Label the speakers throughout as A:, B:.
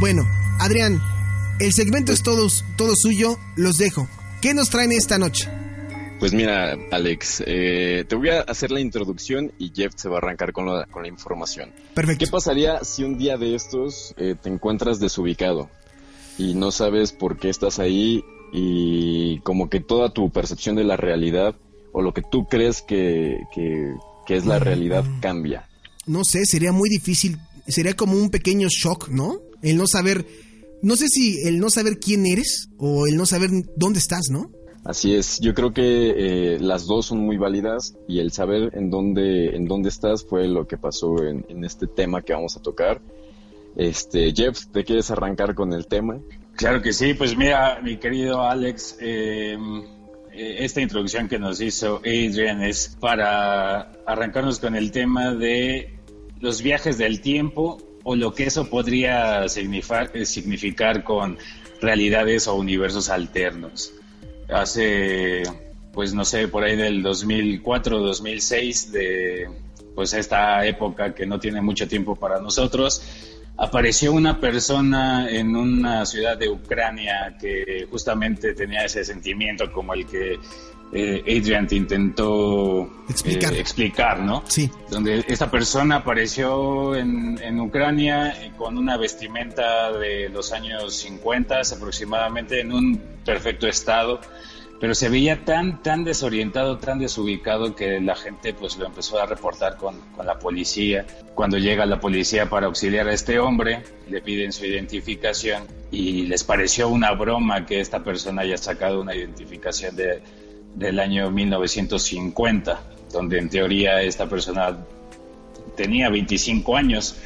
A: Bueno, Adrián, el segmento es todo, todo suyo, los dejo. ¿Qué nos traen esta noche?
B: Pues mira, Alex, eh, te voy a hacer la introducción y Jeff se va a arrancar con la, con la información.
A: Perfecto.
B: ¿Qué pasaría si un día de estos eh, te encuentras desubicado y no sabes por qué estás ahí y como que toda tu percepción de la realidad o lo que tú crees que, que, que es la realidad cambia?
A: No sé, sería muy difícil, sería como un pequeño shock, ¿no? El no saber, no sé si el no saber quién eres o el no saber dónde estás, ¿no?
B: Así es, yo creo que eh, las dos son muy válidas y el saber en dónde, en dónde estás fue lo que pasó en, en este tema que vamos a tocar. Este, Jeff, ¿te quieres arrancar con el tema?
C: Claro que sí, pues mira, mi querido Alex, eh, eh, esta introducción que nos hizo Adrian es para arrancarnos con el tema de los viajes del tiempo o lo que eso podría significar, significar con realidades o universos alternos. Hace, pues no sé, por ahí del 2004, 2006, de pues esta época que no tiene mucho tiempo para nosotros, apareció una persona en una ciudad de Ucrania que justamente tenía ese sentimiento como el que eh, Adrian te intentó
A: explicar.
C: Eh, explicar, ¿no?
A: Sí.
C: Donde esta persona apareció en, en Ucrania con una vestimenta de los años 50 aproximadamente, en un perfecto estado, pero se veía tan, tan desorientado, tan desubicado que la gente pues lo empezó a reportar con, con la policía. Cuando llega la policía para auxiliar a este hombre, le piden su identificación y les pareció una broma que esta persona haya sacado una identificación de, del año 1950, donde en teoría esta persona tenía 25 años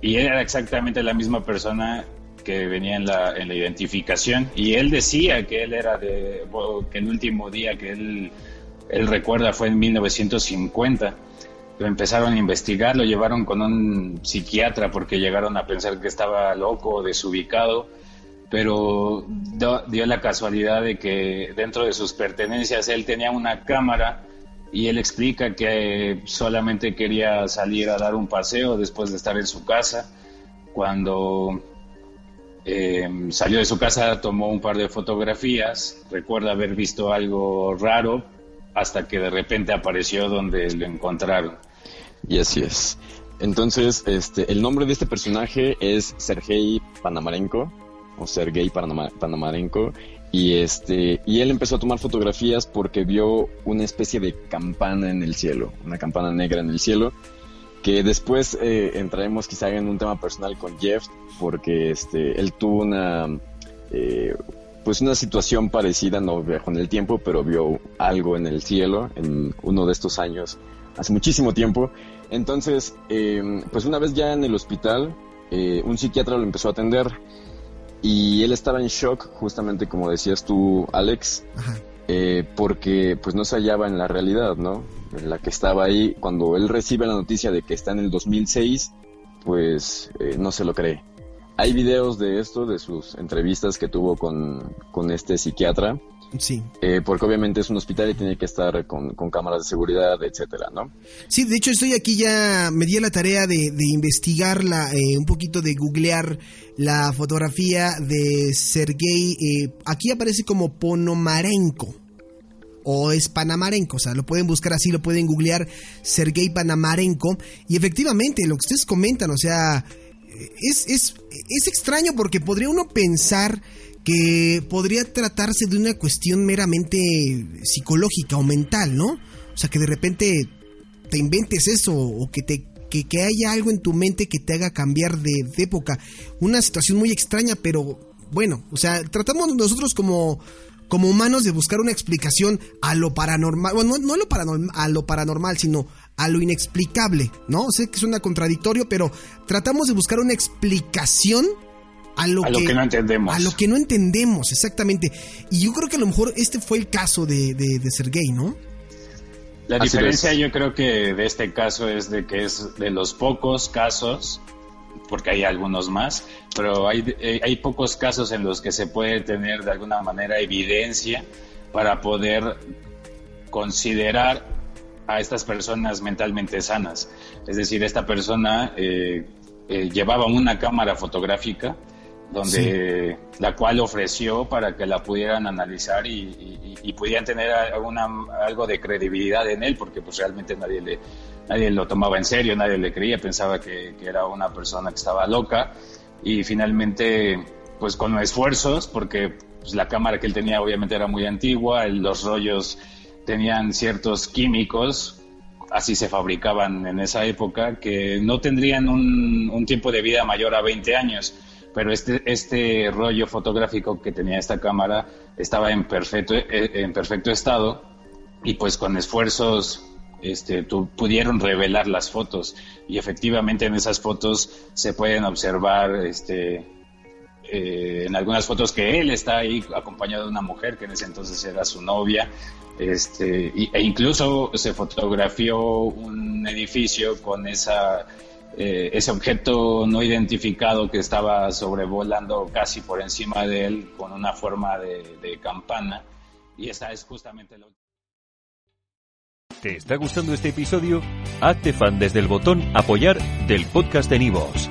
C: y era exactamente la misma persona que venía en la, en la identificación. Y él decía que él era que el último día que él, él recuerda fue en 1950 lo empezaron a investigar lo llevaron con un psiquiatra porque llegaron a pensar que estaba loco desubicado pero dio, la casualidad de que dentro de sus pertenencias él tenía una cámara y él explica que solamente quería salir a dar un paseo después de estar en su casa cuando eh, salió de su casa, tomó un par de fotografías, recuerda haber visto algo raro hasta que de repente apareció donde lo encontraron.
B: Y así es. Entonces, este, el nombre de este personaje es Sergei Panamarenko, o Sergei Panama, Panamarenko, y este, y él empezó a tomar fotografías porque vio una especie de campana en el cielo, una campana negra en el cielo, que después eh, entraremos quizá en un tema personal con Jeff, porque este, él tuvo una, eh, pues una situación parecida, no viajó en el tiempo, pero vio algo en el cielo en uno de estos años, hace muchísimo tiempo. Entonces, eh, pues una vez ya en el hospital, eh, un psiquiatra lo empezó a atender y él estaba en shock, justamente como decías tú, Alex, eh, porque pues no se hallaba en la realidad, ¿no? En la que estaba ahí, cuando él recibe la noticia de que está en el 2006, pues eh, no se lo cree. Hay videos de esto, de sus entrevistas que tuvo con, con este psiquiatra.
A: Sí.
B: Eh, porque obviamente es un hospital y tiene que estar con, con, cámaras de seguridad, etcétera, ¿no?
A: Sí, de hecho estoy aquí ya, me di la tarea de, de investigarla, eh, un poquito de googlear la fotografía de Sergei. Eh, aquí aparece como Ponomarenko. O es Panamarenko, o sea, lo pueden buscar así, lo pueden googlear Sergei Panamarenko. Y efectivamente, lo que ustedes comentan, o sea, es, es, es extraño porque podría uno pensar que podría tratarse de una cuestión meramente psicológica o mental, ¿no? O sea, que de repente te inventes eso o que te que, que haya algo en tu mente que te haga cambiar de, época. Una situación muy extraña, pero bueno, o sea, tratamos nosotros como como humanos de buscar una explicación a lo paranormal, bueno, no, no a, lo paranormal, a lo paranormal, sino a lo inexplicable, ¿no? Sé que suena contradictorio, pero tratamos de buscar una explicación a lo,
C: que, no entendemos.
A: A lo que no entendemos, exactamente. Y yo creo que a lo mejor este fue el caso de, de, de Sergei, ¿no?
C: La diferencia yo creo que de este caso es de que es de los pocos casos, porque hay algunos más, pero hay, eh, hay pocos casos en los que se puede tener de alguna manera evidencia para poder considerar a estas personas mentalmente sanas. Es decir, esta persona eh, eh, llevaba una cámara fotográfica donde la cual ofreció para que la pudieran analizar y, pudieran tener alguna, algo de credibilidad en él, porque pues realmente nadie le nadie lo tomaba en serio, nadie le creía, pensaba que, era una persona que estaba loca y finalmente pues con esfuerzos, porque pues, la cámara que él tenía obviamente era muy antigua, los rollos tenían ciertos químicos, así se fabricaban en esa época, que no tendrían un, tiempo de vida mayor a 20 años. Pero este, este rollo fotográfico que tenía esta cámara estaba en perfecto, eh, en perfecto estado y pues con esfuerzos este, pudieron revelar las fotos. Y efectivamente en esas fotos se pueden observar este, eh, en algunas fotos que él está ahí acompañado de una mujer que en ese entonces era su novia este, e incluso se fotografió un edificio con esa eh, ese objeto no identificado que estaba sobrevolando casi por encima de él con una forma de, campana. Y esa es justamente lo
D: ¿Te está gustando este episodio? Hazte fan desde el botón Apoyar del podcast de Nivos.